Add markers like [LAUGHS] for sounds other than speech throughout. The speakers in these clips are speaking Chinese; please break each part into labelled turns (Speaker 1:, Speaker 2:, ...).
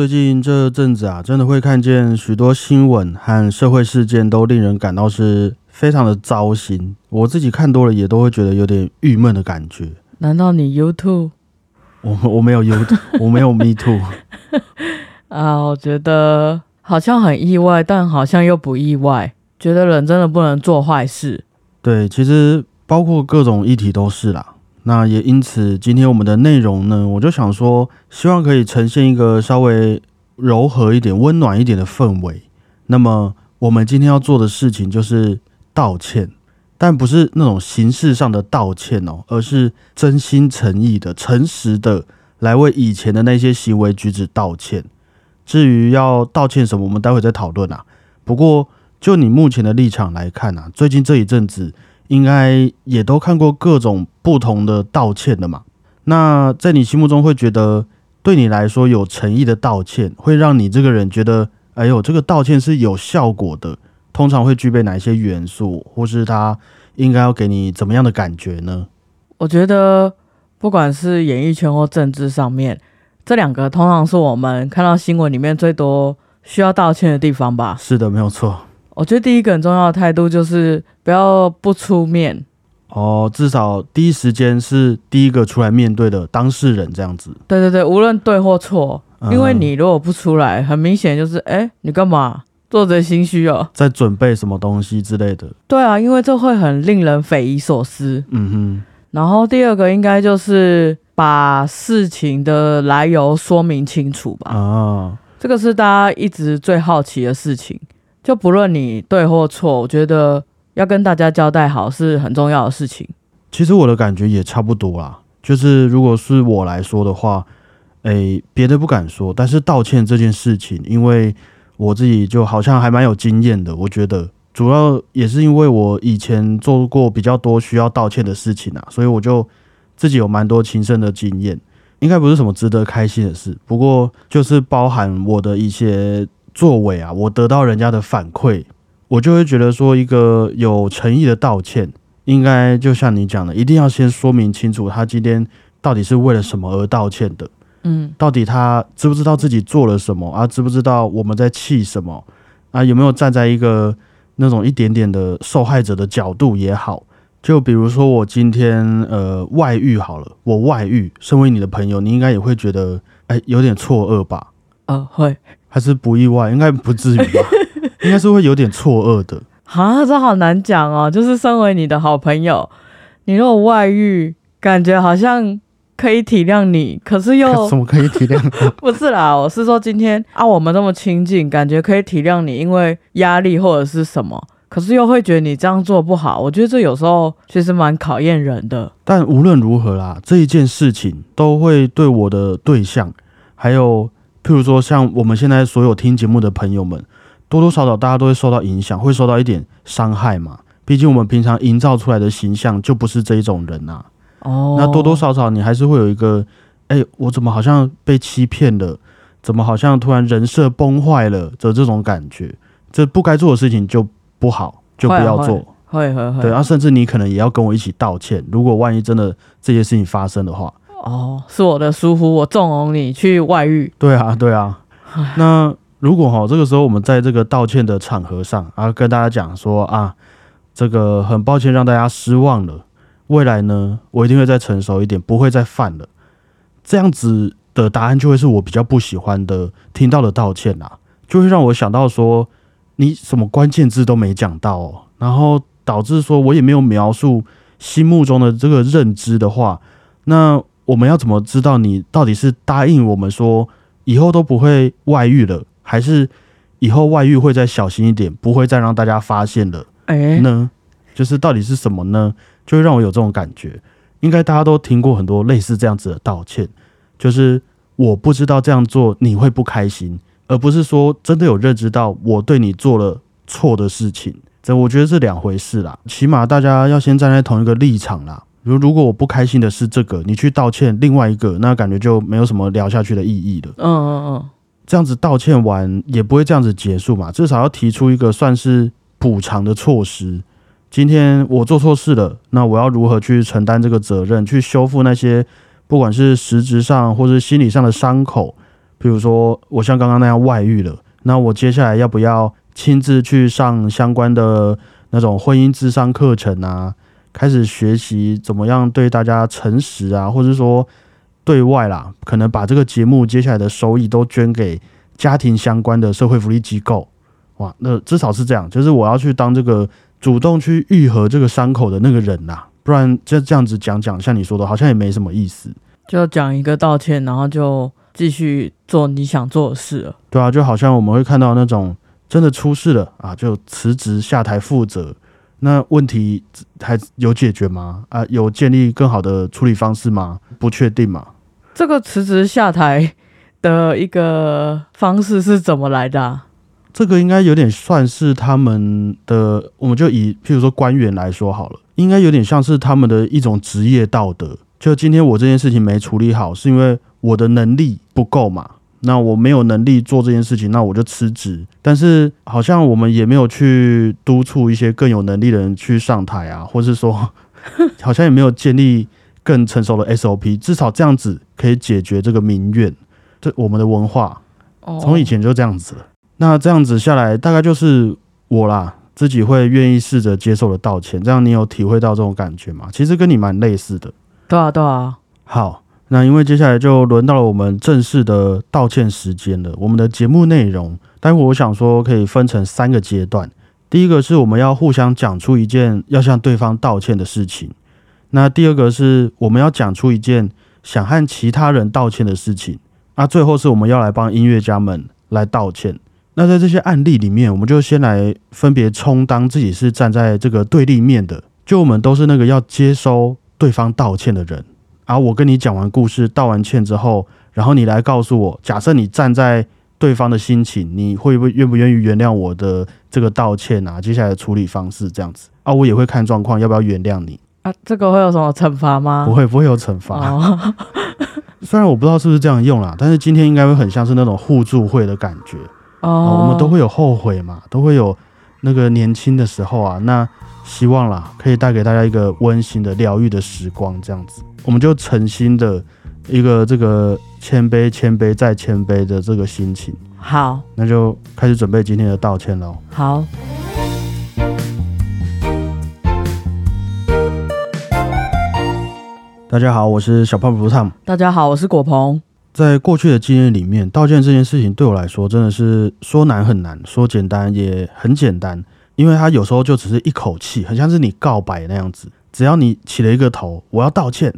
Speaker 1: 最近这阵子啊，真的会看见许多新闻和社会事件，都令人感到是非常的糟心。我自己看多了，也都会觉得有点郁闷的感觉。
Speaker 2: 难道你 YouTube？
Speaker 1: 我我没有 YouTube，我没有 Me Too。[LAUGHS]
Speaker 2: 啊，我觉得好像很意外，但好像又不意外。觉得人真的不能做坏事。
Speaker 1: 对，其实包括各种议题都是啦。那也因此，今天我们的内容呢，我就想说，希望可以呈现一个稍微柔和一点、温暖一点的氛围。那么，我们今天要做的事情就是道歉，但不是那种形式上的道歉哦，而是真心诚意的、诚实的来为以前的那些行为举止道歉。至于要道歉什么，我们待会再讨论啊。不过，就你目前的立场来看啊，最近这一阵子。应该也都看过各种不同的道歉的嘛？那在你心目中会觉得，对你来说有诚意的道歉，会让你这个人觉得，哎呦，这个道歉是有效果的。通常会具备哪一些元素，或是他应该要给你怎么样的感觉呢？
Speaker 2: 我觉得，不管是演艺圈或政治上面，这两个通常是我们看到新闻里面最多需要道歉的地方吧？
Speaker 1: 是的，没有错。
Speaker 2: 我觉得第一个很重要的态度就是不要不出面
Speaker 1: 哦，至少第一时间是第一个出来面对的当事人这样子。
Speaker 2: 对对对，无论对或错，因为你如果不出来，很明显就是哎，你干嘛做贼心虚哦，
Speaker 1: 在准备什么东西之类的。
Speaker 2: 对啊，因为这会很令人匪夷所思。嗯哼。然后第二个应该就是把事情的来由说明清楚吧。啊，这个是大家一直最好奇的事情。就不论你对或错，我觉得要跟大家交代好是很重要的事情。
Speaker 1: 其实我的感觉也差不多啦，就是如果是我来说的话，诶，别的不敢说，但是道歉这件事情，因为我自己就好像还蛮有经验的。我觉得主要也是因为我以前做过比较多需要道歉的事情啊，所以我就自己有蛮多亲身的经验。应该不是什么值得开心的事，不过就是包含我的一些。作为啊，我得到人家的反馈，我就会觉得说，一个有诚意的道歉，应该就像你讲的，一定要先说明清楚，他今天到底是为了什么而道歉的。嗯，到底他知不知道自己做了什么啊？知不知道我们在气什么啊？有没有站在一个那种一点点的受害者的角度也好？就比如说我今天呃外遇好了，我外遇，身为你的朋友，你应该也会觉得哎有点错愕吧？
Speaker 2: 呃，会。
Speaker 1: 还是不意外，应该不至于吧？[LAUGHS] 应该是会有点错愕的。
Speaker 2: 啊，这好难讲哦。就是身为你的好朋友，你如果外遇，感觉好像可以体谅你，可是又 [LAUGHS]
Speaker 1: 怎么可以体谅？[LAUGHS]
Speaker 2: 不是啦，我是说今天啊，我们这么亲近，感觉可以体谅你，因为压力或者是什么，可是又会觉得你这样做不好。我觉得这有时候其实蛮考验人的。
Speaker 1: 但无论如何啦，这一件事情都会对我的对象还有。譬如说，像我们现在所有听节目的朋友们，多多少少大家都会受到影响，会受到一点伤害嘛。毕竟我们平常营造出来的形象就不是这一种人呐。哦。那多多少少你还是会有一个，哎，我怎么好像被欺骗了？怎么好像突然人设崩坏了的这种感觉？这不该做的事情就不好，就不要做。
Speaker 2: 会会会。
Speaker 1: 对，然后甚至你可能也要跟我一起道歉。如果万一真的这些事情发生的话。
Speaker 2: 哦，是我的疏忽，我纵容你去外遇。
Speaker 1: 对啊，对啊。那如果哈，这个时候我们在这个道歉的场合上，啊，跟大家讲说啊，这个很抱歉让大家失望了，未来呢，我一定会再成熟一点，不会再犯了。这样子的答案就会是我比较不喜欢的听到的道歉啦，就会让我想到说，你什么关键字都没讲到，哦，然后导致说我也没有描述心目中的这个认知的话，那。我们要怎么知道你到底是答应我们说以后都不会外遇了，还是以后外遇会再小心一点，不会再让大家发现了？哎，呢，就是到底是什么呢？就会让我有这种感觉。应该大家都听过很多类似这样子的道歉，就是我不知道这样做你会不开心，而不是说真的有认知到我对你做了错的事情。这我觉得是两回事啦。起码大家要先站在同一个立场啦。如如果我不开心的是这个，你去道歉另外一个，那感觉就没有什么聊下去的意义了。嗯嗯嗯，这样子道歉完也不会这样子结束嘛，至少要提出一个算是补偿的措施。今天我做错事了，那我要如何去承担这个责任，去修复那些不管是实质上或是心理上的伤口，比如说我像刚刚那样外遇了，那我接下来要不要亲自去上相关的那种婚姻智商课程啊？开始学习怎么样对大家诚实啊，或者说对外啦，可能把这个节目接下来的收益都捐给家庭相关的社会福利机构。哇，那至少是这样，就是我要去当这个主动去愈合这个伤口的那个人呐，不然就这样子讲讲，像你说的，好像也没什么意思。
Speaker 2: 就讲一个道歉，然后就继续做你想做的事了。
Speaker 1: 对啊，就好像我们会看到那种真的出事了啊，就辞职下台负责。那问题还有解决吗？啊，有建立更好的处理方式吗？不确定嘛。
Speaker 2: 这个辞职下台的一个方式是怎么来的？
Speaker 1: 这个应该有点算是他们的，我们就以譬如说官员来说好了，应该有点像是他们的一种职业道德。就今天我这件事情没处理好，是因为我的能力不够嘛？那我没有能力做这件事情，那我就辞职。但是好像我们也没有去督促一些更有能力的人去上台啊，或是说，[LAUGHS] 好像也没有建立更成熟的 SOP。至少这样子可以解决这个民怨。这我们的文化从以前就这样子了。那这样子下来，大概就是我啦，自己会愿意试着接受的道歉。这样你有体会到这种感觉吗？其实跟你蛮类似的。
Speaker 2: 对啊，对啊。
Speaker 1: 好，那因为接下来就轮到了我们正式的道歉时间了。我们的节目内容，待会我想说可以分成三个阶段。第一个是我们要互相讲出一件要向对方道歉的事情。那第二个是我们要讲出一件想和其他人道歉的事情。那最后是我们要来帮音乐家们来道歉。那在这些案例里面，我们就先来分别充当自己是站在这个对立面的，就我们都是那个要接收。对方道歉的人，而我跟你讲完故事、道完歉之后，然后你来告诉我，假设你站在对方的心情，你会不会愿不愿意原谅我的这个道歉啊？接下来的处理方式这样子啊，我也会看状况要不要原谅你
Speaker 2: 啊。这个会有什么惩罚吗？
Speaker 1: 不会，不会有惩罚。[LAUGHS] 虽然我不知道是不是这样用啦，但是今天应该会很像是那种互助会的感觉哦。我们都会有后悔嘛，都会有那个年轻的时候啊，那。希望啦，可以带给大家一个温馨的疗愈的时光，这样子，我们就诚心的一个这个谦卑、谦卑再谦卑的这个心情。
Speaker 2: 好，
Speaker 1: 那就开始准备今天的道歉喽。
Speaker 2: 好，
Speaker 1: 大家好，我是小胖不胖。
Speaker 2: 大家好，我是果鹏。
Speaker 1: 在过去的经验里面，道歉这件事情对我来说真的是说难很难，说简单也很简单。因为它有时候就只是一口气，很像是你告白那样子，只要你起了一个头，我要道歉，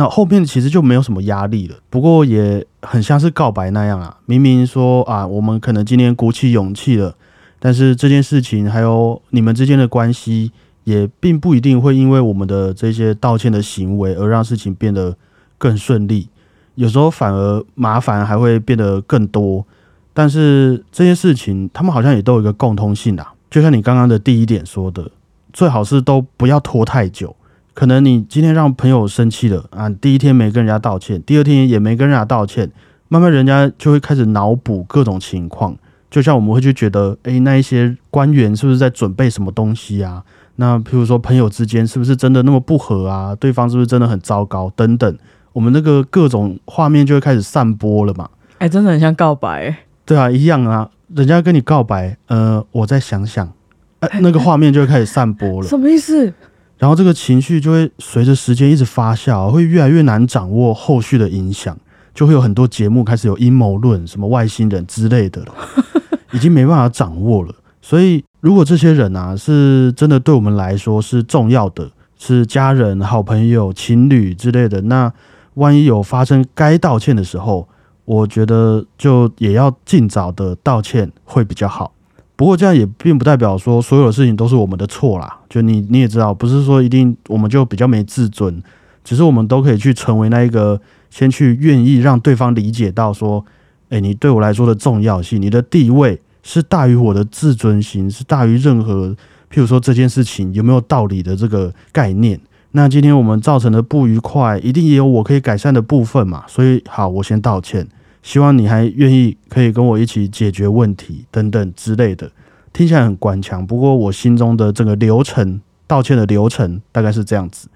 Speaker 1: 那后面其实就没有什么压力了。不过也很像是告白那样啊，明明说啊，我们可能今天鼓起勇气了，但是这件事情还有你们之间的关系，也并不一定会因为我们的这些道歉的行为而让事情变得更顺利，有时候反而麻烦还会变得更多。但是这些事情，他们好像也都有一个共通性啊。就像你刚刚的第一点说的，最好是都不要拖太久。可能你今天让朋友生气了啊，第一天没跟人家道歉，第二天也没跟人家道歉，慢慢人家就会开始脑补各种情况。就像我们会去觉得，诶，那一些官员是不是在准备什么东西啊？那譬如说朋友之间是不是真的那么不和啊？对方是不是真的很糟糕？等等，我们那个各种画面就会开始散播了嘛？
Speaker 2: 哎，真的很像告白。
Speaker 1: 对啊，一样啊。人家跟你告白，呃，我再想想，哎，那个画面就会开始散播了。[LAUGHS]
Speaker 2: 什么意思？
Speaker 1: 然后这个情绪就会随着时间一直发酵，会越来越难掌握后续的影响，就会有很多节目开始有阴谋论，什么外星人之类的了，[LAUGHS] 已经没办法掌握了。所以，如果这些人啊是真的对我们来说是重要的，是家人、好朋友、情侣之类的，那万一有发生该道歉的时候，我觉得就也要尽早的道歉会比较好。不过这样也并不代表说所有的事情都是我们的错啦。就你你也知道，不是说一定我们就比较没自尊，只是我们都可以去成为那一个先去愿意让对方理解到说，诶，你对我来说的重要性，你的地位是大于我的自尊心，是大于任何，譬如说这件事情有没有道理的这个概念。那今天我们造成的不愉快，一定也有我可以改善的部分嘛。所以好，我先道歉。希望你还愿意可以跟我一起解决问题等等之类的，听起来很官腔。不过我心中的这个流程，道歉的流程大概是这样子：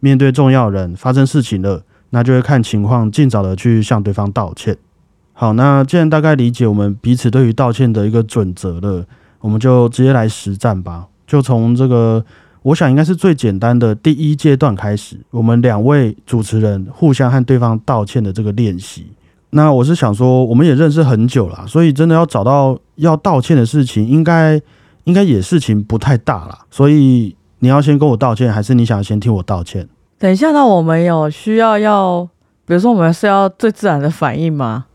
Speaker 1: 面对重要人发生事情了，那就会看情况，尽早的去向对方道歉。好，那既然大概理解我们彼此对于道歉的一个准则了，我们就直接来实战吧。就从这个，我想应该是最简单的第一阶段开始，我们两位主持人互相和对方道歉的这个练习。那我是想说，我们也认识很久了，所以真的要找到要道歉的事情，应该应该也事情不太大了。所以你要先跟我道歉，还是你想先听我道歉？
Speaker 2: 等一下，那我们有需要要，比如说我们是要最自然的反应吗？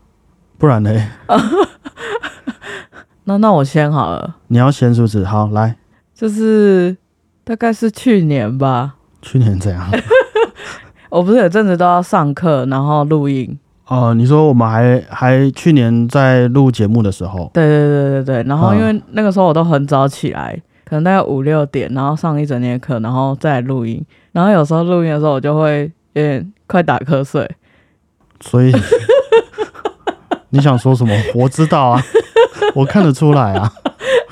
Speaker 1: 不然呢？[LAUGHS]
Speaker 2: 那那我先好了。
Speaker 1: 你要先是不是？好，来，
Speaker 2: 就是大概是去年吧。
Speaker 1: 去年怎样？[LAUGHS]
Speaker 2: 我不是有阵子都要上课，然后录音。
Speaker 1: 哦，你说我们还还去年在录节目的时候？
Speaker 2: 对对对对对。然后因为那个时候我都很早起来，可能大概五六点，然后上一整天的课，然后再录音。然后有时候录音的时候，我就会有点快打瞌睡。
Speaker 1: 所以。[LAUGHS] 你想说什么？我知道啊，我看得出来啊。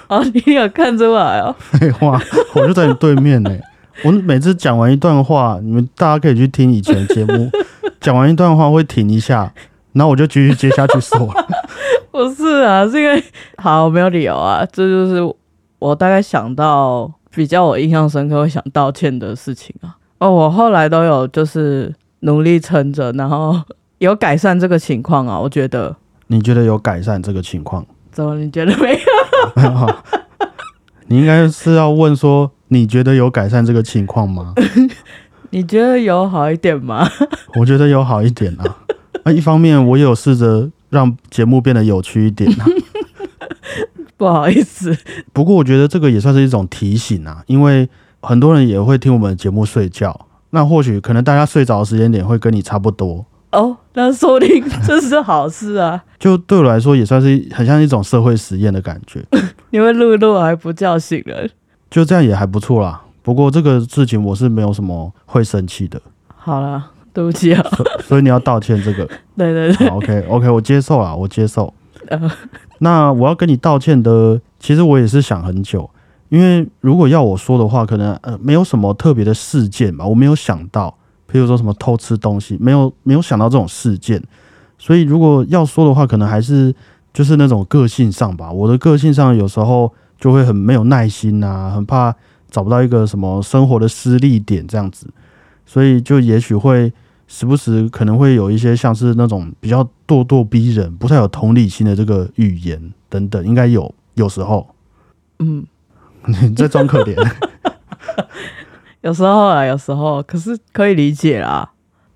Speaker 2: 哦，你有看出来哦？
Speaker 1: 废话，我就在你对面呢。我每次讲完一段话，你们大家可以去听以前节目，讲完一段话会停一下，然后我就继续接下去说。[LAUGHS]
Speaker 2: 不是啊，是因为好没有理由啊，这就是我大概想到比较我印象深刻会想道歉的事情啊。哦，我后来都有就是努力撑着，然后有改善这个情况啊，我觉得。
Speaker 1: 你觉得有改善这个情况？
Speaker 2: 怎么你觉得没有？[LAUGHS]
Speaker 1: 你应该是要问说，你觉得有改善这个情况吗？[LAUGHS]
Speaker 2: 你觉得有好一点吗？[LAUGHS]
Speaker 1: 我觉得有好一点啊。那一方面，我也有试着让节目变得有趣一点啊。[LAUGHS]
Speaker 2: 不好意思。
Speaker 1: 不过我觉得这个也算是一种提醒啊，因为很多人也会听我们节目睡觉，那或许可能大家睡着的时间点会跟你差不多。
Speaker 2: 哦，那说不定这是好事啊！[LAUGHS]
Speaker 1: 就对我来说，也算是很像一种社会实验的感觉。
Speaker 2: 你会录一录还不叫醒人，
Speaker 1: 就这样也还不错啦。不过这个事情我是没有什么会生气的。
Speaker 2: 好了，对不起啊。
Speaker 1: 所以你要道歉这个？
Speaker 2: 对 [LAUGHS] 对对。
Speaker 1: OK OK，我接受了，我接受。那我要跟你道歉的，其实我也是想很久，因为如果要我说的话，可能呃没有什么特别的事件吧，我没有想到。譬如说什么偷吃东西，没有没有想到这种事件，所以如果要说的话，可能还是就是那种个性上吧。我的个性上有时候就会很没有耐心啊，很怕找不到一个什么生活的失力点这样子，所以就也许会时不时可能会有一些像是那种比较咄咄逼人、不太有同理心的这个语言等等，应该有有时候。嗯，你在装可怜。
Speaker 2: 有时候啊，有时候，可是可以理解啦。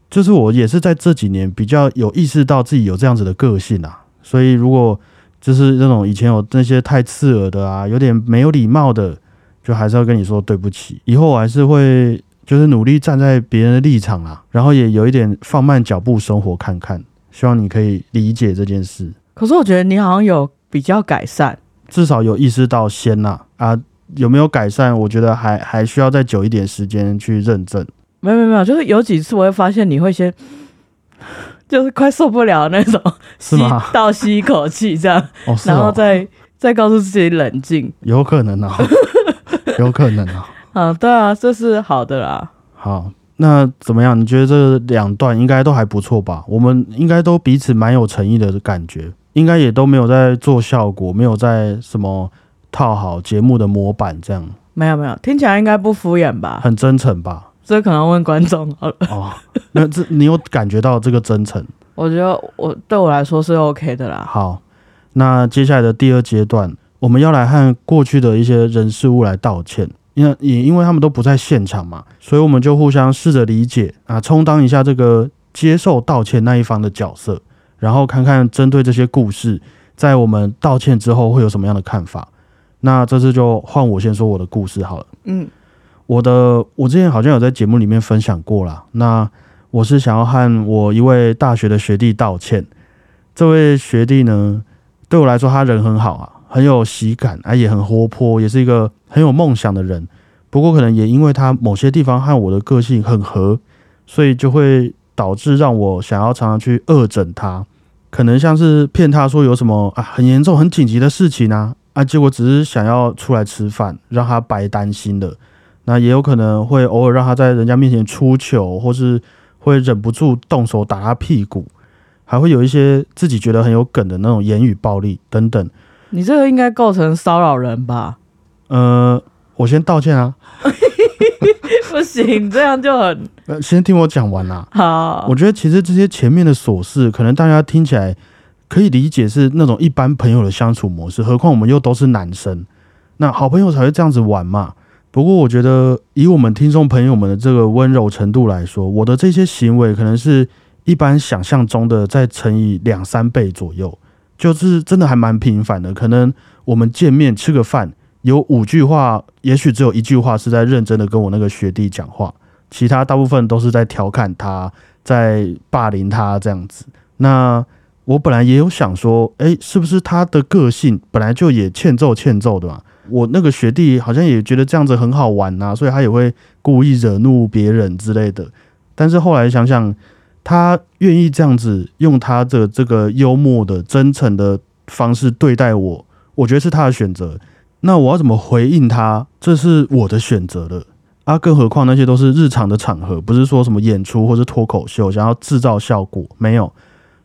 Speaker 1: 就是我也是在这几年比较有意识到自己有这样子的个性啊，所以如果就是那种以前有那些太刺耳的啊，有点没有礼貌的，就还是要跟你说对不起。以后我还是会就是努力站在别人的立场啊，然后也有一点放慢脚步生活看看。希望你可以理解这件事。
Speaker 2: 可是我觉得你好像有比较改善，
Speaker 1: 至少有意识到先啦啊。有没有改善？我觉得还还需要再久一点时间去认证。
Speaker 2: 没有没有没有，就是有几次我会发现你会先，就是快受不了那种，吸倒吸一口气这样，然后再再告诉自己冷静。
Speaker 1: 有可能啊，有可能啊。
Speaker 2: 嗯，[LAUGHS] 对啊，这是好的啦。
Speaker 1: 好，那怎么样？你觉得这两段应该都还不错吧？我们应该都彼此蛮有诚意的感觉，应该也都没有在做效果，没有在什么。套好节目的模板，这样
Speaker 2: 没有没有，听起来应该不敷衍吧？
Speaker 1: 很真诚吧？
Speaker 2: 这可能问观众
Speaker 1: 哦。那这你有感觉到这个真诚？[LAUGHS]
Speaker 2: 我觉得我对我来说是 OK 的啦。
Speaker 1: 好，那接下来的第二阶段，我们要来和过去的一些人事物来道歉，因为也因为他们都不在现场嘛，所以我们就互相试着理解啊，充当一下这个接受道歉那一方的角色，然后看看针对这些故事，在我们道歉之后会有什么样的看法。那这次就换我先说我的故事好了。嗯，我的我之前好像有在节目里面分享过啦。那我是想要和我一位大学的学弟道歉。这位学弟呢，对我来说他人很好啊，很有喜感啊，也很活泼，也是一个很有梦想的人。不过可能也因为他某些地方和我的个性很合，所以就会导致让我想要常常去恶整他，可能像是骗他说有什么啊很严重、很紧急的事情啊。啊，结果只是想要出来吃饭，让他白担心的。那也有可能会偶尔让他在人家面前出糗，或是会忍不住动手打他屁股。还会有一些自己觉得很有梗的那种言语暴力等等。
Speaker 2: 你这个应该构成骚扰人吧？
Speaker 1: 呃，我先道歉啊。[LAUGHS]
Speaker 2: 不行，这样就很……
Speaker 1: 呃，先听我讲完啦。
Speaker 2: 好，
Speaker 1: 我觉得其实这些前面的琐事，可能大家听起来可以理解是那种一般朋友的相处模式，何况我们又都是男生，那好朋友才会这样子玩嘛。不过我觉得，以我们听众朋友们的这个温柔程度来说，我的这些行为可能是一般想象中的再乘以两三倍左右，就是真的还蛮频繁的。可能我们见面吃个饭。有五句话，也许只有一句话是在认真的跟我那个学弟讲话，其他大部分都是在调侃他，在霸凌他这样子。那我本来也有想说，诶，是不是他的个性本来就也欠揍欠揍的嘛？我那个学弟好像也觉得这样子很好玩呐，所以他也会故意惹怒别人之类的。但是后来想想，他愿意这样子用他的这个幽默的、真诚的方式对待我，我觉得是他的选择。那我要怎么回应他？这是我的选择了啊！更何况那些都是日常的场合，不是说什么演出或是脱口秀，想要制造效果没有。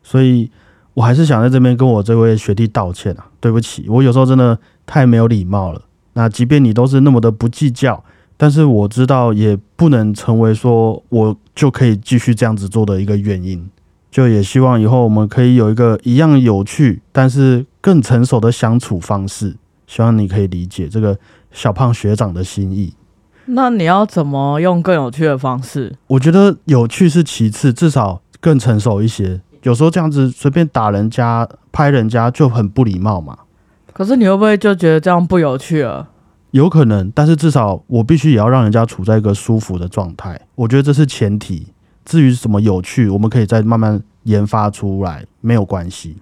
Speaker 1: 所以我还是想在这边跟我这位学弟道歉啊，对不起，我有时候真的太没有礼貌了。那即便你都是那么的不计较，但是我知道也不能成为说我就可以继续这样子做的一个原因。就也希望以后我们可以有一个一样有趣，但是更成熟的相处方式。希望你可以理解这个小胖学长的心意。
Speaker 2: 那你要怎么用更有趣的方式？
Speaker 1: 我觉得有趣是其次，至少更成熟一些。有时候这样子随便打人家、拍人家就很不礼貌嘛。
Speaker 2: 可是你会不会就觉得这样不有趣了？
Speaker 1: 有可能，但是至少我必须也要让人家处在一个舒服的状态。我觉得这是前提。至于什么有趣，我们可以再慢慢研发出来，没有关系。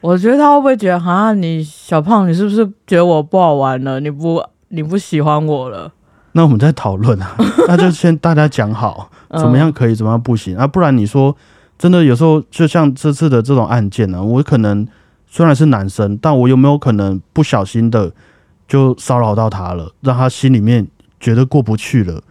Speaker 2: 我觉得他会不会觉得，哈，你小胖，你是不是觉得我不好玩了？你不，你不喜欢我了？
Speaker 1: 那我们再讨论啊，[LAUGHS] 那就先大家讲好，怎么样可以，怎么样不行啊？不然你说真的，有时候就像这次的这种案件呢，我可能虽然是男生，但我有没有可能不小心的就骚扰到他了，让他心里面觉得过不去了？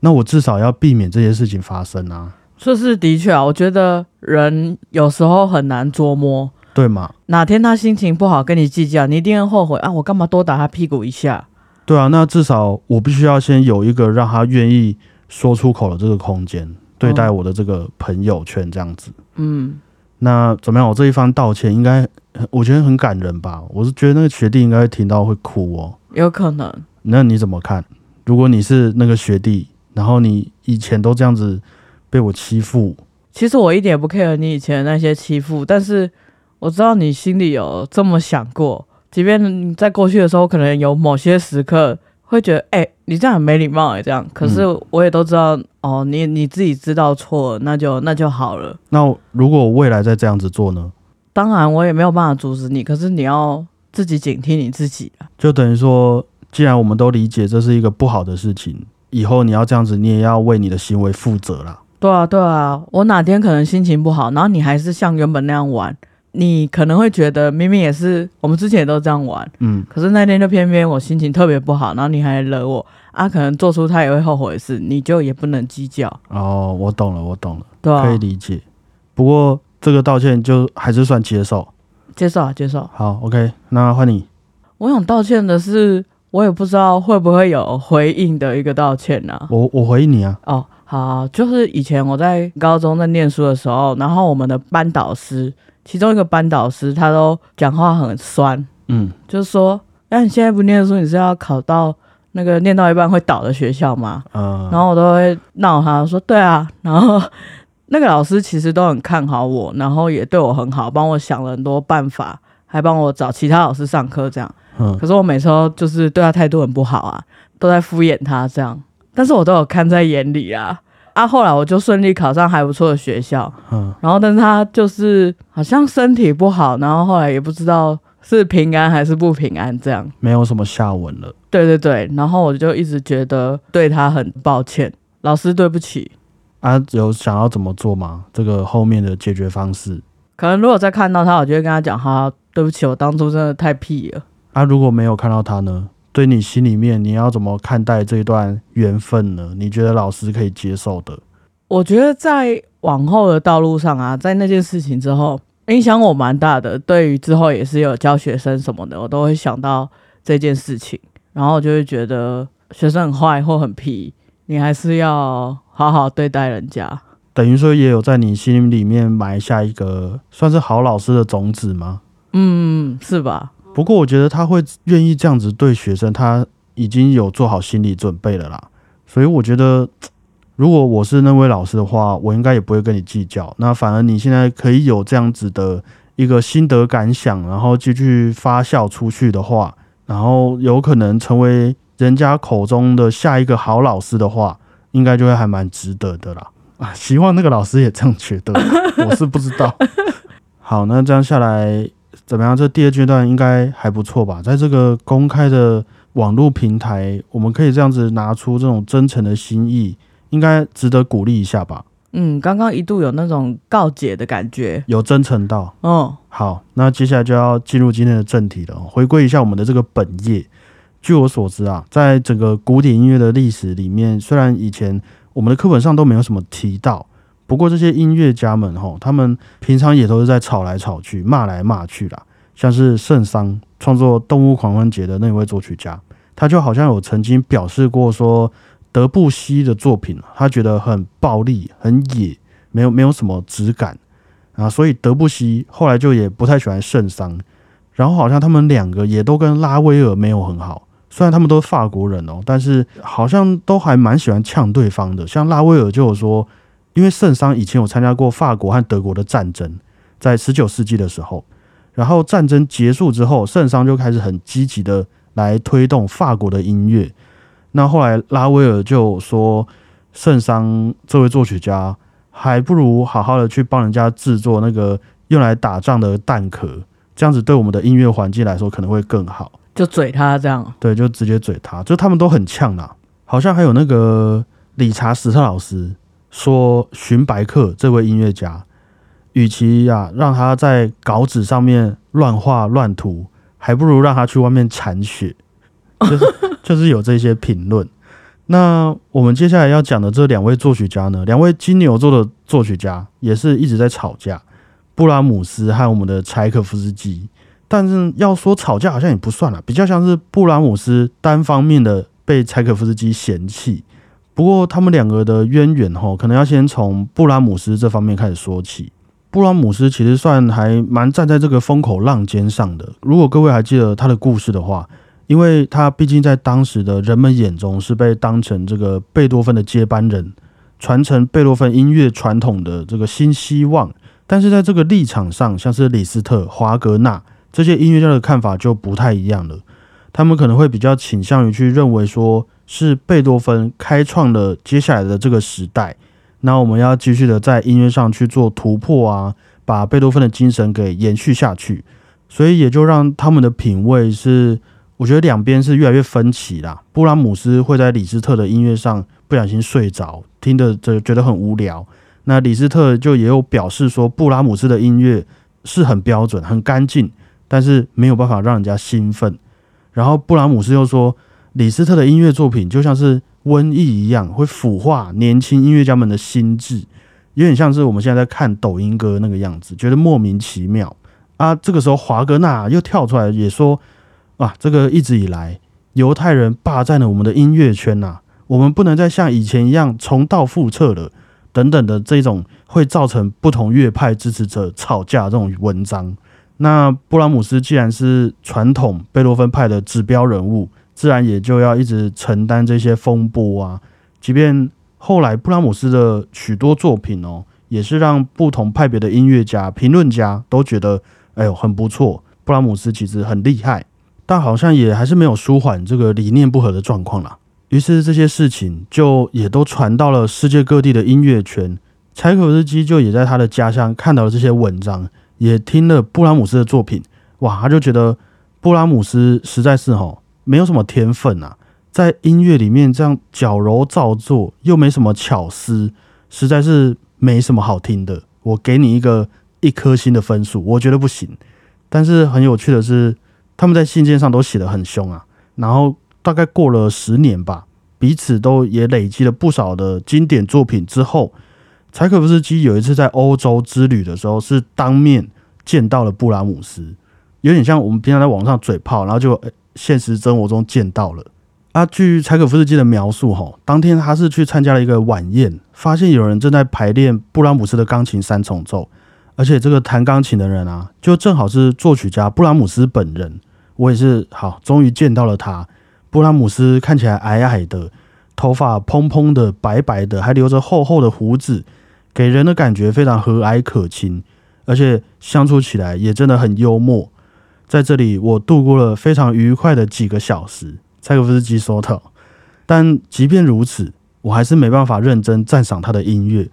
Speaker 1: 那我至少要避免这些事情发生啊。
Speaker 2: 这是的确啊，我觉得人有时候很难捉摸。
Speaker 1: 对嘛？
Speaker 2: 哪天他心情不好跟你计较，你一定会后悔啊！我干嘛多打他屁股一下？
Speaker 1: 对啊，那至少我必须要先有一个让他愿意说出口的这个空间，对待我的这个朋友圈这样子。嗯，那怎么样？我这一番道歉应该，我觉得很感人吧？我是觉得那个学弟应该听到会哭哦。
Speaker 2: 有可能？
Speaker 1: 那你怎么看？如果你是那个学弟，然后你以前都这样子被我欺负，
Speaker 2: 其实我一点也不 care 你以前那些欺负，但是。我知道你心里有这么想过，即便在过去的时候，可能有某些时刻会觉得，哎，你这样很没礼貌，哎，这样。可是我也都知道，哦，你你自己知道错，那就那就好了。
Speaker 1: 那如果我未来再这样子做呢？
Speaker 2: 当然，我也没有办法阻止你，可是你要自己警惕你自己啊。
Speaker 1: 就等于说，既然我们都理解这是一个不好的事情，以后你要这样子，你也要为你的行为负责啦。
Speaker 2: 对啊，对啊，我哪天可能心情不好，然后你还是像原本那样玩。你可能会觉得明明也是我们之前也都这样玩，嗯，可是那天就偏偏我心情特别不好，然后你还惹我啊，可能做出他也会后悔的事，你就也不能计较。
Speaker 1: 哦，我懂了，我懂了，
Speaker 2: 对，
Speaker 1: 可以理解。不过这个道歉就还是算接受，
Speaker 2: 接受啊，接受。
Speaker 1: 好，OK，那换你。
Speaker 2: 我想道歉的是，我也不知道会不会有回应的一个道歉呢？
Speaker 1: 我我回应你啊。
Speaker 2: 哦，好，就是以前我在高中在念书的时候，然后我们的班导师。其中一个班导师，他都讲话很酸，嗯，就是说，那你现在不念书，你是要考到那个念到一半会倒的学校吗？嗯，然后我都会闹他说，对啊，[LAUGHS] 然后那个老师其实都很看好我，然后也对我很好，帮我想了很多办法，还帮我找其他老师上课这样。嗯，可是我每次都就是对他态度很不好啊，都在敷衍他这样，但是我都有看在眼里啊。啊，后来我就顺利考上还不错的学校，嗯，然后但是他就是好像身体不好，然后后来也不知道是平安还是不平安，这样
Speaker 1: 没有什么下文了。
Speaker 2: 对对对，然后我就一直觉得对他很抱歉，老师对不起。
Speaker 1: 啊，有想要怎么做吗？这个后面的解决方式，
Speaker 2: 可能如果再看到他，我就会跟他讲，哈，对不起，我当初真的太屁了。
Speaker 1: 啊，如果没有看到他呢？对你心里面，你要怎么看待这段缘分呢？你觉得老师可以接受的？
Speaker 2: 我觉得在往后的道路上啊，在那件事情之后，影响我蛮大的。对于之后也是有教学生什么的，我都会想到这件事情，然后就会觉得学生很坏或很皮，你还是要好好对待人家。
Speaker 1: 等于说也有在你心里面埋下一个算是好老师的种子吗？
Speaker 2: 嗯，是吧？
Speaker 1: 不过我觉得他会愿意这样子对学生，他已经有做好心理准备了啦。所以我觉得，如果我是那位老师的话，我应该也不会跟你计较。那反而你现在可以有这样子的一个心得感想，然后继续发酵出去的话，然后有可能成为人家口中的下一个好老师的话，应该就会还蛮值得的啦。啊，[LAUGHS] 希望那个老师也这样觉得，[LAUGHS] 我是不知道。[LAUGHS] 好，那这样下来怎么样？这第二阶段应该还不错吧？在这个公开的网络平台，我们可以这样子拿出这种真诚的心意，应该值得鼓励一下吧？
Speaker 2: 嗯，刚刚一度有那种告解的感觉，
Speaker 1: 有真诚到。嗯，好，那接下来就要进入今天的正题了，回归一下我们的这个本业。据我所知啊，在整个古典音乐的历史里面，虽然以前。我们的课本上都没有什么提到，不过这些音乐家们吼，他们平常也都是在吵来吵去、骂来骂去啦。像是圣桑创作《动物狂欢节》的那位作曲家，他就好像有曾经表示过说，德布西的作品他觉得很暴力、很野，没有没有什么质感啊，所以德布西后来就也不太喜欢圣桑，然后好像他们两个也都跟拉威尔没有很好。虽然他们都是法国人哦，但是好像都还蛮喜欢呛对方的。像拉威尔就有说，因为圣桑以前有参加过法国和德国的战争，在十九世纪的时候，然后战争结束之后，圣桑就开始很积极的来推动法国的音乐。那后来拉威尔就说，圣桑这位作曲家还不如好好的去帮人家制作那个用来打仗的弹壳，这样子对我们的音乐环境来说可能会更好。
Speaker 2: 就嘴他这样，
Speaker 1: 对，就直接嘴他，就他们都很呛啦。好像还有那个理查史特老师说，荀白克这位音乐家，与其呀让他在稿纸上面乱画乱涂，还不如让他去外面铲雪。[LAUGHS] 就是就是有这些评论。那我们接下来要讲的这两位作曲家呢，两位金牛座的作曲家，也是一直在吵架，布拉姆斯和我们的柴可夫斯基。但是要说吵架好像也不算了，比较像是布拉姆斯单方面的被柴可夫斯基嫌弃。不过他们两个的渊源哈，可能要先从布拉姆斯这方面开始说起。布拉姆斯其实算还蛮站在这个风口浪尖上的。如果各位还记得他的故事的话，因为他毕竟在当时的人们眼中是被当成这个贝多芬的接班人，传承贝多芬音乐传统的这个新希望。但是在这个立场上，像是李斯特、华格纳。这些音乐家的看法就不太一样了，他们可能会比较倾向于去认为说是贝多芬开创了接下来的这个时代，那我们要继续的在音乐上去做突破啊，把贝多芬的精神给延续下去，所以也就让他们的品味是，我觉得两边是越来越分歧啦。布拉姆斯会在李斯特的音乐上不小心睡着，听的这觉得很无聊，那李斯特就也有表示说，布拉姆斯的音乐是很标准、很干净。但是没有办法让人家兴奋。然后布拉姆斯又说，李斯特的音乐作品就像是瘟疫一样，会腐化年轻音乐家们的心智，有点像是我们现在在看抖音歌那个样子，觉得莫名其妙啊。这个时候华格纳又跳出来也说，啊，这个一直以来犹太人霸占了我们的音乐圈呐，我们不能再像以前一样重蹈覆辙了，等等的这种会造成不同乐派支持者吵架这种文章。那布拉姆斯既然是传统贝多芬派的指标人物，自然也就要一直承担这些风波啊。即便后来布拉姆斯的许多作品哦，也是让不同派别的音乐家、评论家都觉得，哎呦很不错，布拉姆斯其实很厉害。但好像也还是没有舒缓这个理念不合的状况啦。于是这些事情就也都传到了世界各地的音乐圈。柴可夫斯基就也在他的家乡看到了这些文章。也听了布拉姆斯的作品，哇，他就觉得布拉姆斯实在是哈没有什么天分啊，在音乐里面这样矫揉造作，又没什么巧思，实在是没什么好听的。我给你一个一颗星的分数，我觉得不行。但是很有趣的是，他们在信件上都写得很凶啊。然后大概过了十年吧，彼此都也累积了不少的经典作品之后。柴可夫斯基有一次在欧洲之旅的时候，是当面见到了布拉姆斯，有点像我们平常在网上嘴炮，然后就现实生活中见到了。啊，据柴可夫斯基的描述，哈，当天他是去参加了一个晚宴，发现有人正在排练布拉姆斯的钢琴三重奏，而且这个弹钢琴的人啊，就正好是作曲家布拉姆斯本人。我也是好，终于见到了他。布拉姆斯看起来矮矮的，头发蓬蓬的、白白的，还留着厚厚的胡子，给人的感觉非常和蔼可亲，而且相处起来也真的很幽默。在这里，我度过了非常愉快的几个小时。柴可夫斯基说的，但即便如此，我还是没办法认真赞赏他的音乐。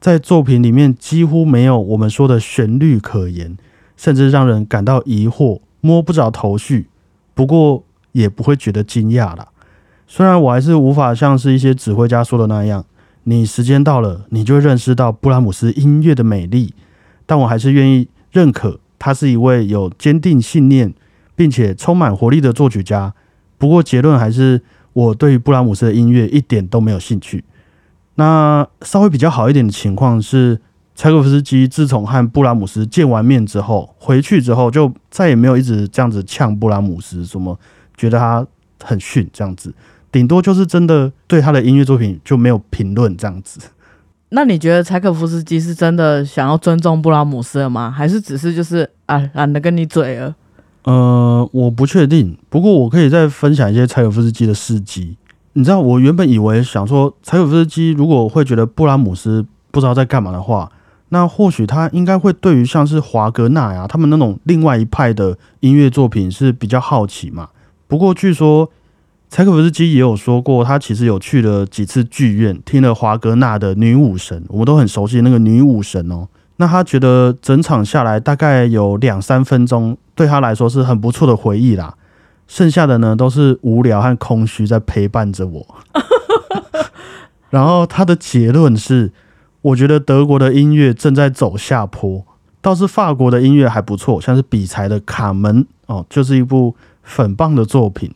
Speaker 1: 在作品里面几乎没有我们说的旋律可言，甚至让人感到疑惑，摸不着头绪。不过也不会觉得惊讶了。虽然我还是无法像是一些指挥家说的那样，你时间到了，你就会认识到布拉姆斯音乐的美丽。但我还是愿意认可他是一位有坚定信念，并且充满活力的作曲家。不过结论还是，我对布拉姆斯的音乐一点都没有兴趣。那稍微比较好一点的情况是，柴可夫斯基自从和布拉姆斯见完面之后，回去之后就再也没有一直这样子呛布拉姆斯，什么觉得他很逊这样子，顶多就是真的对他的音乐作品就没有评论这样子。
Speaker 2: 那你觉得柴可夫斯基是真的想要尊重布拉姆斯了吗？还是只是就是啊懒得跟你嘴了？
Speaker 1: 呃，我不确定。不过我可以再分享一些柴可夫斯基的事迹。你知道，我原本以为想说，柴可夫斯基如果会觉得布拉姆斯不知道在干嘛的话，那或许他应该会对于像是华格纳呀他们那种另外一派的音乐作品是比较好奇嘛。不过据说柴可夫斯基也有说过，他其实有去了几次剧院，听了华格纳的《女武神》，我们都很熟悉那个《女武神》哦。那他觉得整场下来大概有两三分钟，对他来说是很不错的回忆啦。剩下的呢都是无聊和空虚在陪伴着我。然后他的结论是：我觉得德国的音乐正在走下坡，倒是法国的音乐还不错，像是比才的《卡门》哦，就是一部很棒的作品。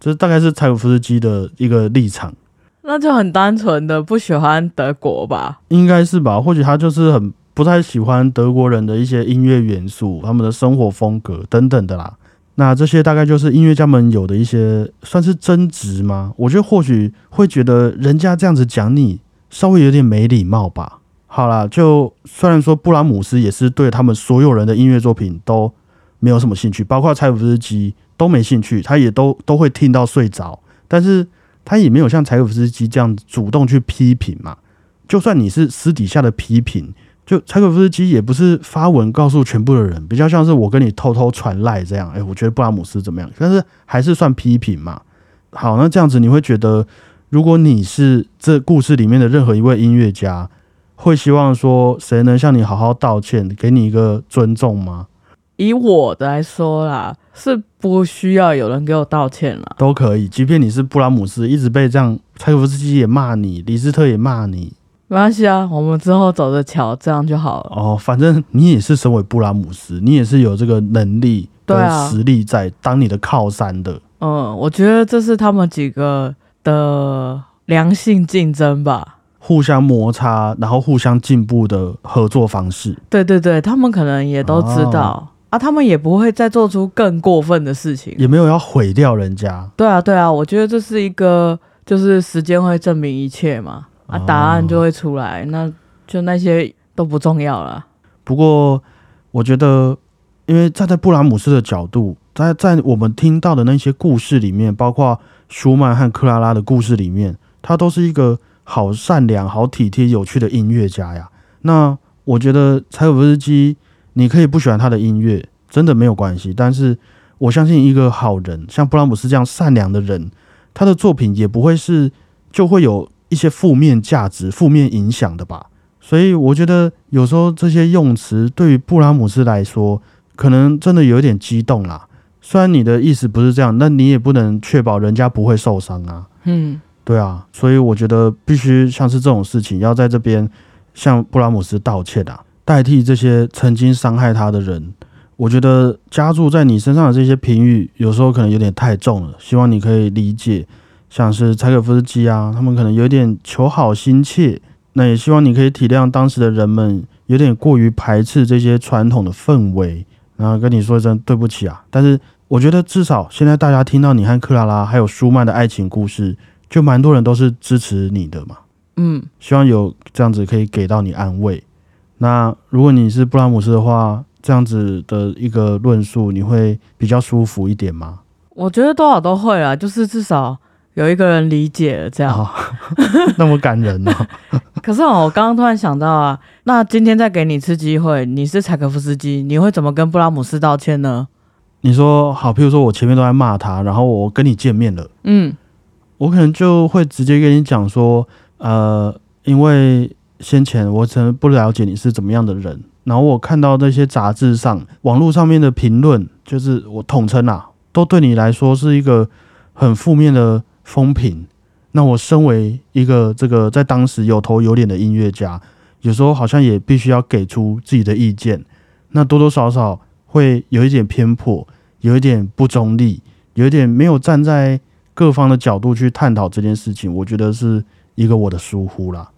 Speaker 1: 这大概是柴可夫斯基的一个立场。
Speaker 2: 那就很单纯的不喜欢德国吧？
Speaker 1: 应该是吧？或许他就是很。不太喜欢德国人的一些音乐元素，他们的生活风格等等的啦。那这些大概就是音乐家们有的一些算是争执吗？我觉得或许会觉得人家这样子讲你稍微有点没礼貌吧。好啦，就虽然说布拉姆斯也是对他们所有人的音乐作品都没有什么兴趣，包括柴可夫斯基都没兴趣，他也都都会听到睡着，但是他也没有像柴可夫斯基这样主动去批评嘛。就算你是私底下的批评。就柴可夫斯基也不是发文告诉全部的人，比较像是我跟你偷偷传赖这样。哎，我觉得布拉姆斯怎么样？但是还是算批评嘛。好，那这样子你会觉得，如果你是这故事里面的任何一位音乐家，会希望说谁能向你好好道歉，给你一个尊重吗？
Speaker 2: 以我的来说啦，是不需要有人给我道歉了，
Speaker 1: 都可以。即便你是布拉姆斯，一直被这样，柴可夫斯基也骂你，李斯特也骂你。
Speaker 2: 没关系啊，我们之后走着瞧，这样就好了。
Speaker 1: 哦，反正你也是身为布拉姆斯，你也是有这个能力跟实力在当你的靠山的。
Speaker 2: 嗯，我觉得这是他们几个的良性竞争吧，
Speaker 1: 互相摩擦，然后互相进步的合作方式。
Speaker 2: 对对对，他们可能也都知道啊，他们也不会再做出更过分的事情，
Speaker 1: 也没有要毁掉人家。
Speaker 2: 对啊，对啊，我觉得这是一个，就是时间会证明一切嘛。啊，答案就会出来，那就那些都不重要了。
Speaker 1: 不过，我觉得，因为站在布拉姆斯的角度，在在我们听到的那些故事里面，包括舒曼和克拉拉的故事里面，他都是一个好善良、好体贴、有趣的音乐家呀。那我觉得柴可夫斯基，你可以不喜欢他的音乐，真的没有关系。但是我相信，一个好人，像布拉姆斯这样善良的人，他的作品也不会是就会有。一些负面价值、负面影响的吧，所以我觉得有时候这些用词对于布拉姆斯来说，可能真的有点激动啦。虽然你的意思不是这样，那你也不能确保人家不会受伤啊。嗯，对啊，所以我觉得必须像是这种事情，要在这边向布拉姆斯道歉啊，代替这些曾经伤害他的人。我觉得加注在你身上的这些评语，有时候可能有点太重了，希望你可以理解。像是柴可夫斯基啊，他们可能有点求好心切，那也希望你可以体谅当时的人们有点过于排斥这些传统的氛围，然后跟你说一声对不起啊。但是我觉得至少现在大家听到你和克拉拉还有舒曼的爱情故事，就蛮多人都是支持你的嘛。嗯，希望有这样子可以给到你安慰。那如果你是布拉姆斯的话，这样子的一个论述，你会比较舒服一点吗？
Speaker 2: 我觉得多少都会啦，就是至少有一个人理解了这样，[LAUGHS]
Speaker 1: 那么感人呢。[LAUGHS]
Speaker 2: 可是哦，我刚刚突然想到啊，那今天再给你一次机会，你是柴可夫斯基，你会怎么跟布拉姆斯道歉呢？
Speaker 1: 你说好，譬如说我前面都在骂他，然后我跟你见面了，嗯，我可能就会直接跟你讲说，呃，因为。先前我曾不了解你是怎么样的人，然后我看到那些杂志上、网络上面的评论，就是我统称啊，都对你来说是一个很负面的风评。那我身为一个这个在当时有头有脸的音乐家，有时候好像也必须要给出自己的意见，那多多少少会有一点偏颇，有一点不中立，有一点没有站在各方的角度去探讨这件事情，我觉得是一个我的疏忽啦。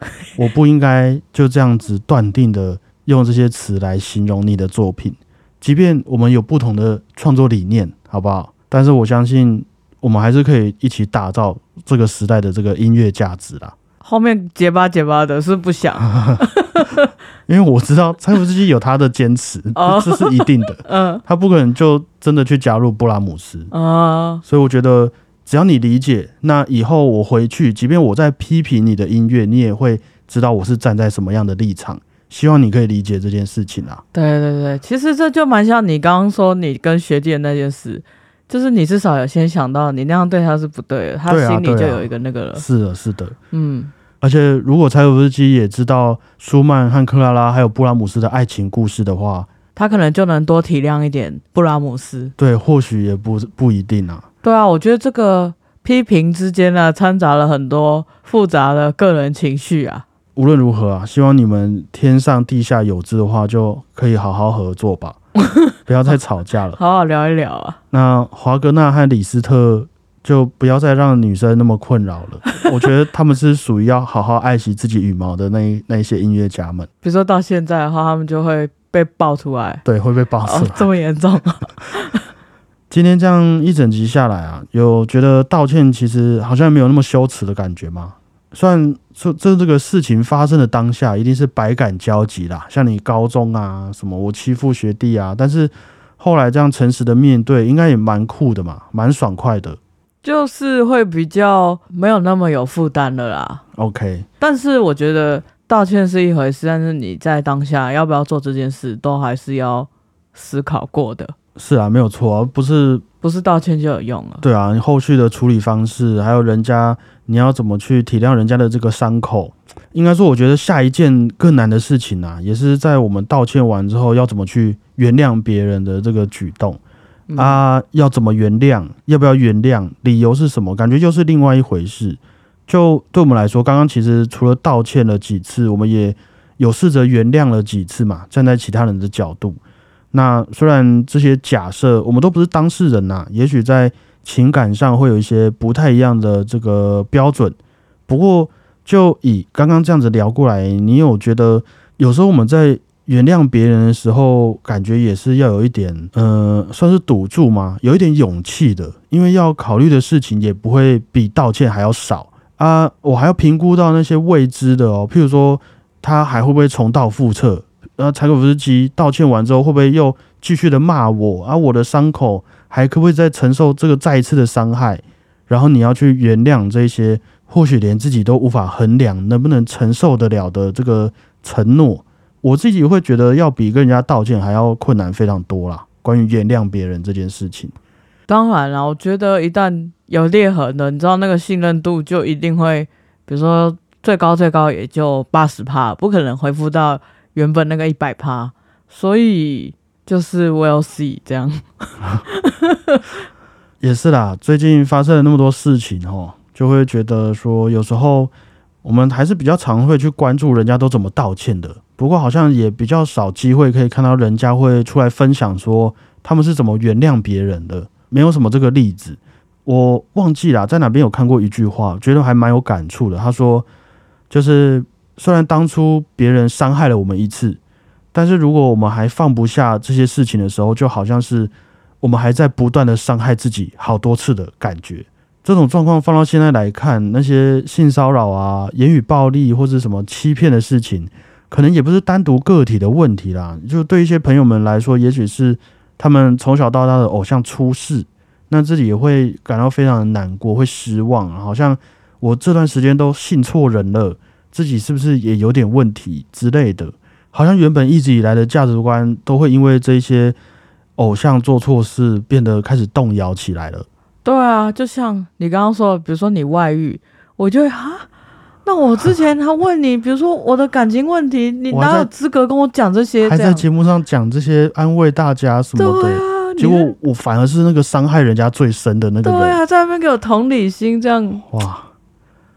Speaker 1: [LAUGHS] 我不应该就这样子断定的用这些词来形容你的作品，即便我们有不同的创作理念，好不好？但是我相信我们还是可以一起打造这个时代的这个音乐价值啦。
Speaker 2: 后面结巴结巴的是不想，[LAUGHS]
Speaker 1: 因为我知道柴可夫斯基有他的坚持，这是一定的。[LAUGHS] 嗯，他不可能就真的去加入布拉姆斯啊，所以我觉得。只要你理解，那以后我回去，即便我在批评你的音乐，你也会知道我是站在什么样的立场。希望你可以理解这件事情啊。
Speaker 2: 对对对，其实这就蛮像你刚刚说你跟学弟的那件事，就是你至少有先想到你那样对他是不对的，他心里就有一个那个了。
Speaker 1: 是的，是的，嗯。而且如果柴可夫斯基也知道舒曼和克拉拉还有布拉姆斯的爱情故事的话，
Speaker 2: 他可能就能多体谅一点布拉姆斯。
Speaker 1: 对，或许也不不一定啊。
Speaker 2: 对啊，我觉得这个批评之间呢，掺杂了很多复杂的个人情绪啊。
Speaker 1: 无论如何啊，希望你们天上地下有知的话，就可以好好合作吧，[LAUGHS] 不要再吵架了，
Speaker 2: 好好聊一聊啊。
Speaker 1: 那华格纳和李斯特就不要再让女生那么困扰了。[LAUGHS] 我觉得他们是属于要好好爱惜自己羽毛的那那一些音乐家们。
Speaker 2: 比如说到现在的话，他们就会被爆出来，
Speaker 1: 对，会被爆出来，
Speaker 2: 这么严重。[LAUGHS]
Speaker 1: 今天这样一整集下来啊，有觉得道歉其实好像没有那么羞耻的感觉吗？虽然说这这个事情发生的当下一定是百感交集啦，像你高中啊什么我欺负学弟啊，但是后来这样诚实的面对，应该也蛮酷的嘛，蛮爽快的，
Speaker 2: 就是会比较没有那么有负担了啦。
Speaker 1: OK，
Speaker 2: 但是我觉得道歉是一回事，但是你在当下要不要做这件事，都还是要思考过的。
Speaker 1: 是啊，没有错，不是
Speaker 2: 不是道歉就有用了。
Speaker 1: 对啊，你后续的处理方式，还有人家你要怎么去体谅人家的这个伤口，应该说，我觉得下一件更难的事情啊，也是在我们道歉完之后，要怎么去原谅别人的这个举动啊？要怎么原谅？要不要原谅？理由是什么？感觉又是另外一回事。就对我们来说，刚刚其实除了道歉了几次，我们也有试着原谅了几次嘛，站在其他人的角度。那虽然这些假设我们都不是当事人呐，也许在情感上会有一些不太一样的这个标准。不过，就以刚刚这样子聊过来，你有觉得有时候我们在原谅别人的时候，感觉也是要有一点，呃，算是赌注吗？有一点勇气的，因为要考虑的事情也不会比道歉还要少啊。我还要评估到那些未知的哦，譬如说他还会不会重蹈覆辙。呃，柴可夫斯基道歉完之后，会不会又继续的骂我？而我的伤口还可不可以再承受这个再一次的伤害？然后你要去原谅这些，或许连自己都无法衡量能不能承受得了的这个承诺，我自己会觉得要比跟人家道歉还要困难非常多啦。关于原谅别人这件事情，
Speaker 2: 当然了，我觉得一旦有裂痕了，你知道那个信任度就一定会，比如说最高最高也就八十帕，不可能恢复到。原本那个一百趴，所以就是 we'll see 这样，[LAUGHS]
Speaker 1: 也是啦。最近发生了那么多事情哦，就会觉得说，有时候我们还是比较常会去关注人家都怎么道歉的。不过好像也比较少机会可以看到人家会出来分享说他们是怎么原谅别人的，没有什么这个例子。我忘记了在哪边有看过一句话，觉得还蛮有感触的。他说，就是。虽然当初别人伤害了我们一次，但是如果我们还放不下这些事情的时候，就好像是我们还在不断的伤害自己好多次的感觉。这种状况放到现在来看，那些性骚扰啊、言语暴力或者什么欺骗的事情，可能也不是单独个体的问题啦。就对一些朋友们来说，也许是他们从小到大的偶像出事，那自己也会感到非常的难过，会失望，好像我这段时间都信错人了。自己是不是也有点问题之类的？好像原本一直以来的价值观都会因为这些偶像做错事变得开始动摇起来了。
Speaker 2: 对啊，就像你刚刚说的，比如说你外遇，我就会啊，那我之前他问你，比如说我的感情问题，你哪有资格跟我讲这些？
Speaker 1: 还在节目上讲这些安慰大家什么的，结果我反而是那个伤害人家最深的那个人。
Speaker 2: 对啊，在那边给我同理心，这样哇，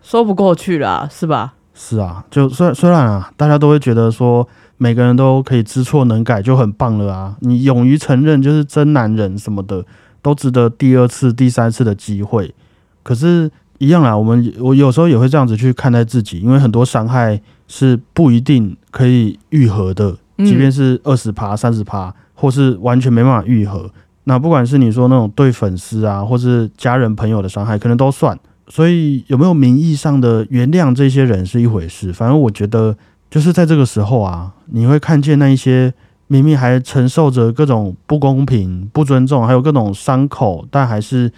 Speaker 2: 说不过去了，是吧？
Speaker 1: 是啊，就虽虽然啊，大家都会觉得说每个人都可以知错能改就很棒了啊，你勇于承认就是真男人什么的，都值得第二次、第三次的机会。可是，一样啦，我们我有时候也会这样子去看待自己，因为很多伤害是不一定可以愈合的，即便是二十趴、三十趴，或是完全没办法愈合。那不管是你说那种对粉丝啊，或是家人朋友的伤害，可能都算。所以有没有名义上的原谅这些人是一回事，反正我觉得就是在这个时候啊，你会看见那一些明明还承受着各种不公平、不尊重，还有各种伤口，但还是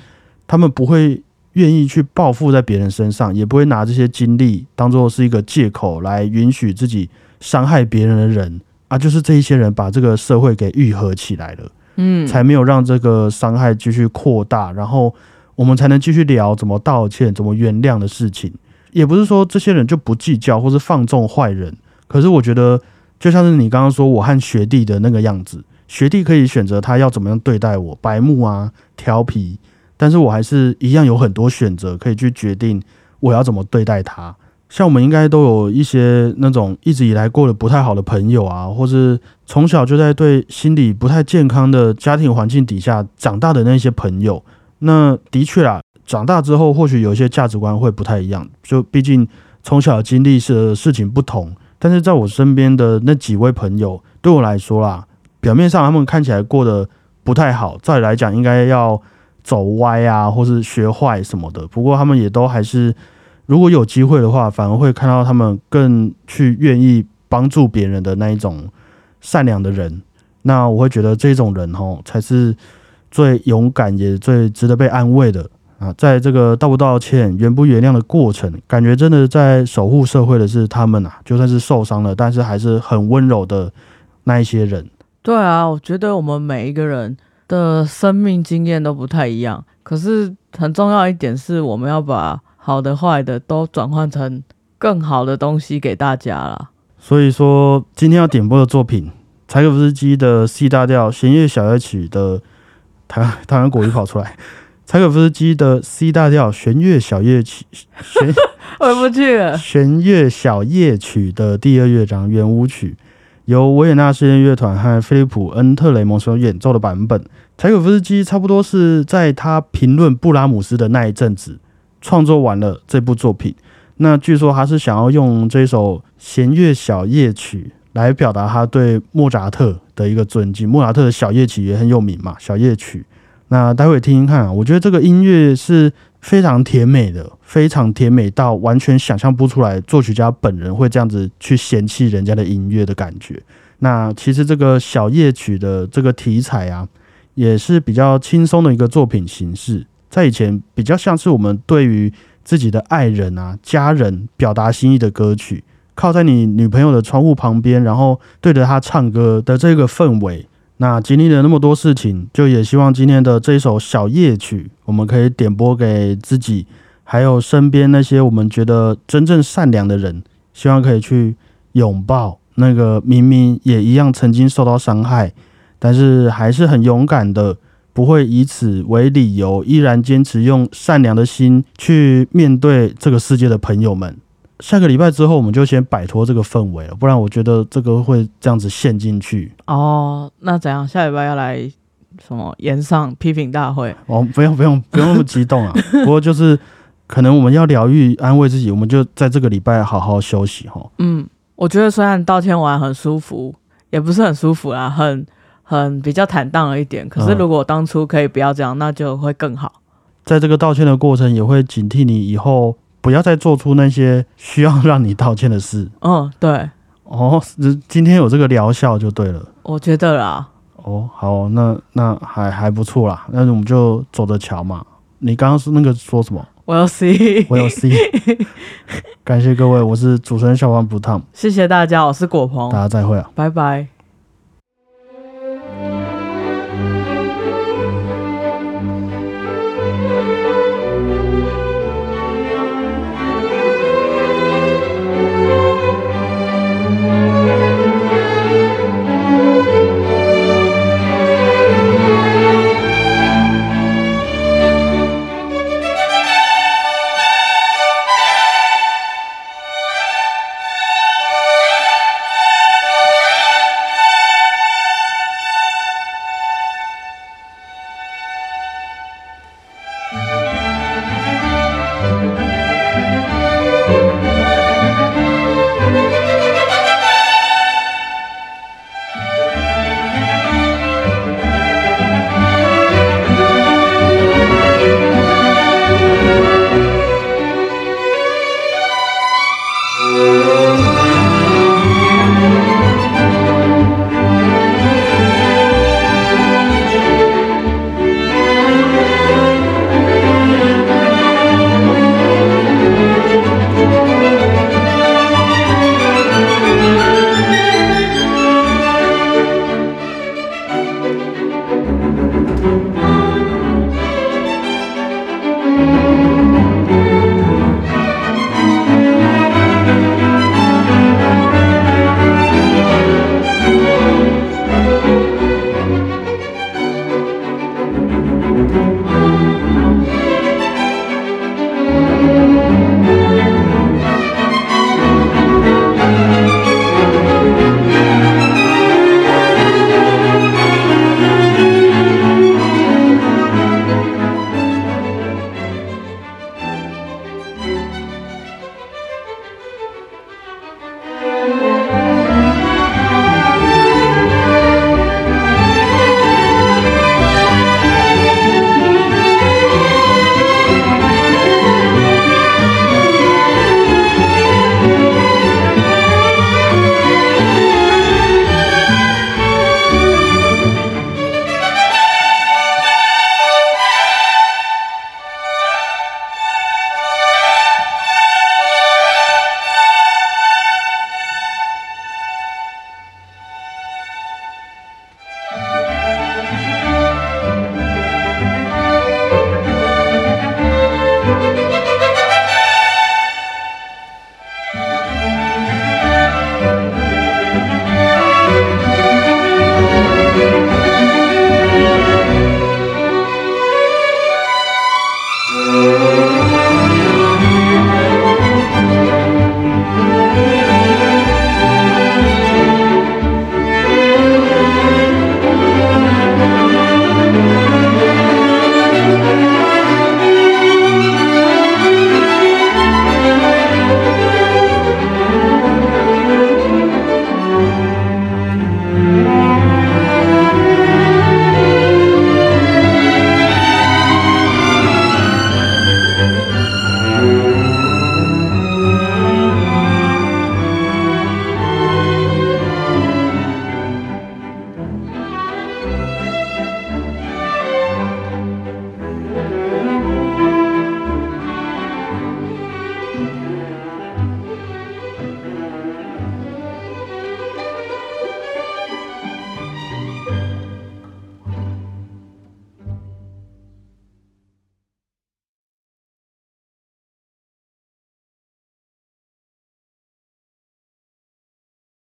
Speaker 1: 他们不会愿意去报复在别人身上，也不会拿这些经历当做是一个借口来允许自己伤害别人的人啊，就是这一些人把这个社会给愈合起来了，嗯，才没有让这个伤害继续扩大，然后。我们才能继续聊怎么道歉、怎么原谅的事情。也不是说这些人就不计较或是放纵坏人，可是我觉得，就像是你刚刚说我和学弟的那个样子，学弟可以选择他要怎么样对待我，白目啊、调皮，但是我还是一样有很多选择可以去决定我要怎么对待他。像我们应该都有一些那种一直以来过得不太好的朋友啊，或是从小就在对心理不太健康的家庭环境底下长大的那些朋友。那的确啊，长大之后或许有一些价值观会不太一样，就毕竟从小经历的事情不同。但是在我身边的那几位朋友，对我来说啦，表面上他们看起来过得不太好，照理来讲应该要走歪啊，或是学坏什么的。不过他们也都还是，如果有机会的话，反而会看到他们更去愿意帮助别人的那一种善良的人。那我会觉得这种人吼才是。最勇敢也最值得被安慰的啊，在这个道不道歉、原不原谅的过程，感觉真的在守护社会的是他们啊。就算是受伤了，但是还是很温柔的那一些人。
Speaker 2: 对啊，我觉得我们每一个人的生命经验都不太一样，可是很重要一点是，我们要把好的、坏的都转换成更好的东西给大家了。
Speaker 1: 所以说，今天要点播的作品，柴可夫斯基的 C 大调弦乐小夜曲的。台台湾国语跑出来，[LAUGHS] 柴可夫斯基的 C 大调弦乐小夜曲，
Speaker 2: 弦 [LAUGHS] 回不去了。
Speaker 1: 弦乐小夜曲的第二乐章圆舞曲，由维也纳实验乐团和菲利普恩特雷蒙所演奏的版本。柴可夫斯基差不多是在他评论布拉姆斯的那一阵子创作完了这部作品。那据说他是想要用这首弦乐小夜曲。来表达他对莫扎特的一个尊敬。莫扎特的小夜曲也很有名嘛，小夜曲。那待会听听看啊，我觉得这个音乐是非常甜美的，非常甜美到完全想象不出来作曲家本人会这样子去嫌弃人家的音乐的感觉。那其实这个小夜曲的这个题材啊，也是比较轻松的一个作品形式，在以前比较像是我们对于自己的爱人啊、家人表达心意的歌曲。靠在你女朋友的窗户旁边，然后对着她唱歌的这个氛围，那经历了那么多事情，就也希望今天的这一首小夜曲，我们可以点播给自己，还有身边那些我们觉得真正善良的人，希望可以去拥抱那个明明也一样曾经受到伤害，但是还是很勇敢的，不会以此为理由，依然坚持用善良的心去面对这个世界的朋友们。下个礼拜之后，我们就先摆脱这个氛围了，不然我觉得这个会这样子陷进去。
Speaker 2: 哦，那怎样？下礼拜要来什么？演上批评大会？
Speaker 1: 哦，不用不用不用那么激动啊。[LAUGHS] 不过就是可能我们要疗愈、安慰自己，我们就在这个礼拜好好休息哈。
Speaker 2: 嗯，我觉得虽然道歉完很舒服，也不是很舒服啦，很很比较坦荡了一点。可是如果当初可以不要这样，那就会更好。
Speaker 1: 在这个道歉的过程，也会警惕你以后不要再做出那些需要让你道歉的事。
Speaker 2: 嗯，对。
Speaker 1: 哦，今天有这个疗效就对了。
Speaker 2: 我觉得啦。
Speaker 1: 哦，好，那那还还不错啦。那我们就走着瞧嘛。你刚刚是那个说什么？
Speaker 2: 我要 see，
Speaker 1: 我要 see。[LAUGHS] 感谢各位，我是主持人小王不烫。
Speaker 2: 谢谢大家，我是果鹏。
Speaker 1: 大家再会啊，
Speaker 2: 拜拜。